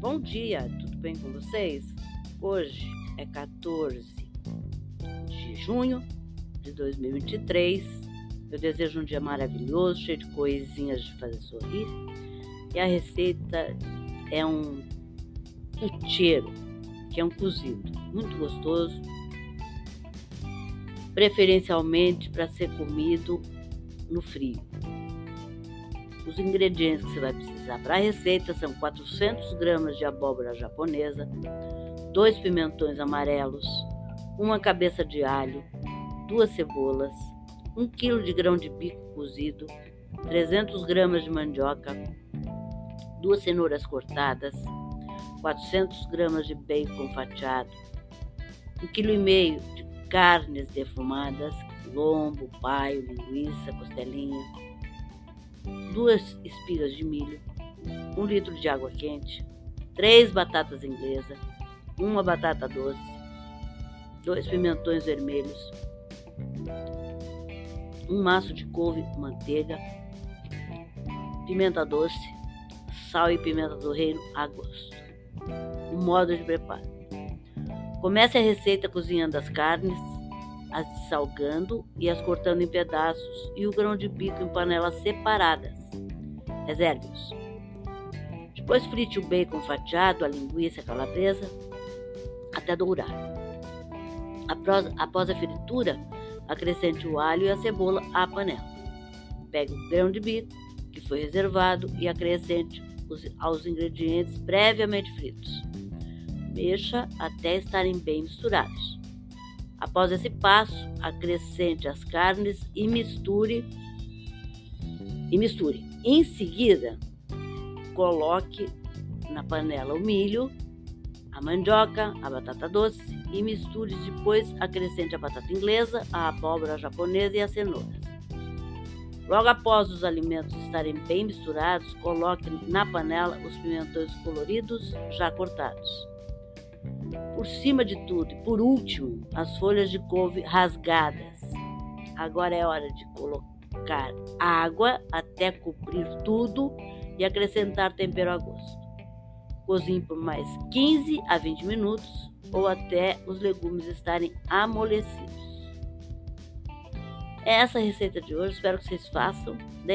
Bom dia, tudo bem com vocês? Hoje é 14 de junho de 2023. Eu desejo um dia maravilhoso, cheio de coisinhas de fazer sorrir. E a receita é um puteiro, que é um cozido muito gostoso, preferencialmente para ser comido no frio. Os ingredientes que você vai precisar para a receita são 400 gramas de abóbora japonesa, dois pimentões amarelos, uma cabeça de alho, duas cebolas, um quilo de grão de bico cozido, 300 gramas de mandioca, duas cenouras cortadas, 400 gramas de bacon fatiado, um quilo e meio de carnes defumadas, lombo, paio, linguiça, costelinha, duas espigas de milho, um litro de água quente, três batatas inglesas, uma batata doce, dois pimentões vermelhos, um maço de couve, manteiga, pimenta doce, sal e pimenta do reino a gosto. O modo de preparo. Comece a receita cozinhando as carnes, as salgando e as cortando em pedaços e o grão de bico em panelas separadas. Reserve-os. Depois frite o bacon fatiado, a linguiça, calabresa até dourar. Após, após a fritura, acrescente o alho e a cebola à panela. Pegue o grão de bico que foi reservado e acrescente os, aos ingredientes previamente fritos. Mexa até estarem bem misturados. Após esse passo, acrescente as carnes e misture e misture. Em seguida, coloque na panela o milho, a mandioca, a batata doce e misture depois acrescente a batata inglesa, a abóbora japonesa e as cenouras. Logo após os alimentos estarem bem misturados, coloque na panela os pimentões coloridos já cortados. Por cima de tudo e por último, as folhas de couve rasgadas. Agora é hora de colocar água até cobrir tudo e acrescentar tempero a gosto. Cozinhe por mais 15 a 20 minutos ou até os legumes estarem amolecidos. É essa a receita de hoje, espero que vocês façam.